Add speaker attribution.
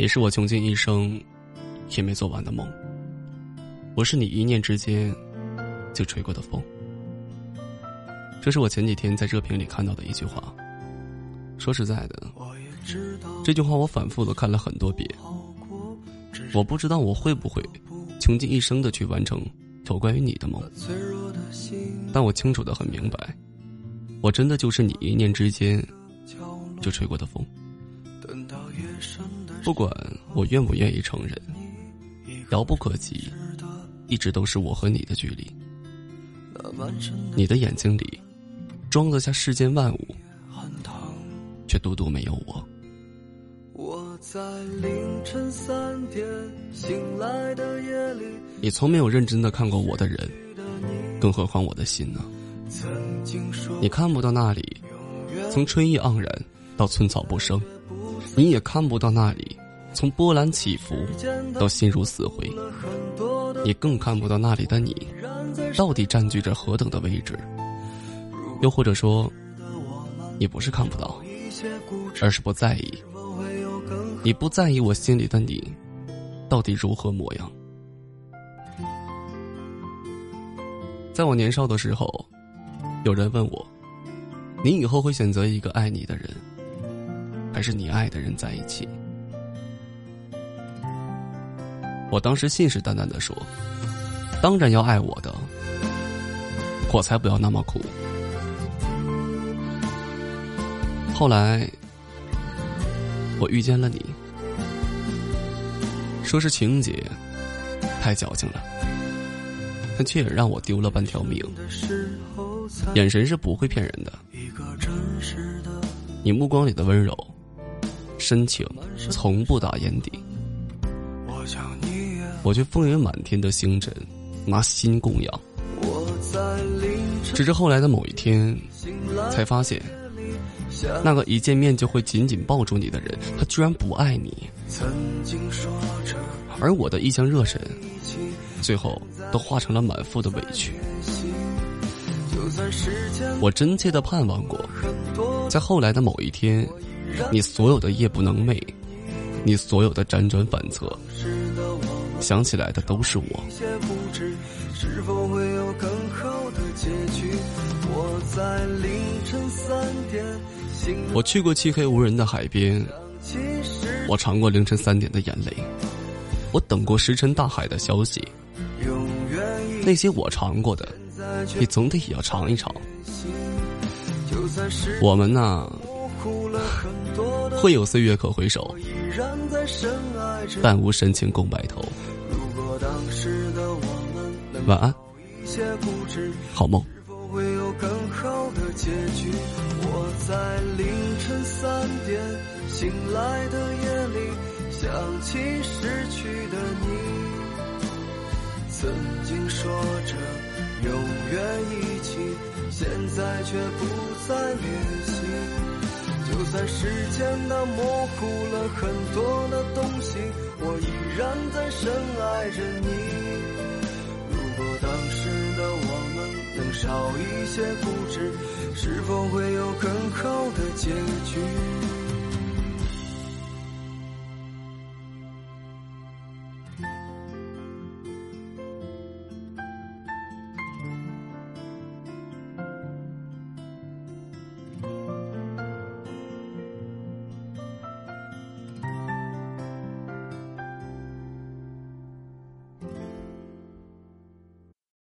Speaker 1: 也是我穷尽一生也没做完的梦。我是你一念之间就吹过的风。这是我前几天在热评里看到的一句话。说实在的，这句话我反复的看了很多遍。我不知道我会不会穷尽一生的去完成有关于你的梦，但我清楚的很明白，我真的就是你一念之间就吹过的风。不管我愿不愿意承认，遥不可及，一直都是我和你的距离。你的眼睛里装得下世间万物，却独独没有我。你从没有认真的看过我的人，更何况我的心呢？你看不到那里，从春意盎然到寸草不生。你也看不到那里，从波澜起伏到心如死灰；你更看不到那里的你，到底占据着何等的位置？又或者说，你不是看不到，而是不在意。你不在意我心里的你，到底如何模样？在我年少的时候，有人问我：“你以后会选择一个爱你的人？”还是你爱的人在一起。我当时信誓旦旦的说：“当然要爱我的，我才不要那么苦。”后来，我遇见了你，说是情节太矫情了，但却也让我丢了半条命。眼神是不会骗人的，你目光里的温柔。深情从不打眼底，我却风云满天的星辰，拿心供养。只是后来的某一天，才发现，那个一见面就会紧紧抱住你的人，他居然不爱你。而我的一腔热忱，最后都化成了满腹的委屈。我真切的盼望过，在后来的某一天。你所有的夜不能寐，你所有的辗转反侧，想起来的都是我。我去过漆黑无人的海边，我尝过凌晨三点的眼泪，我等过石沉大海的消息。那些我尝过的，你总得也要尝一尝。我们呐。会有岁月可回首，但无深情共白头。晚安，好梦。我在凌晨三点醒来的夜里，想起失去的你。曾经说着永远一起，现在却不再联系。就算时间它模糊了很多的东西，我依然在深爱着你。如果当时的我们能少一些固执，是否会有更好的结局？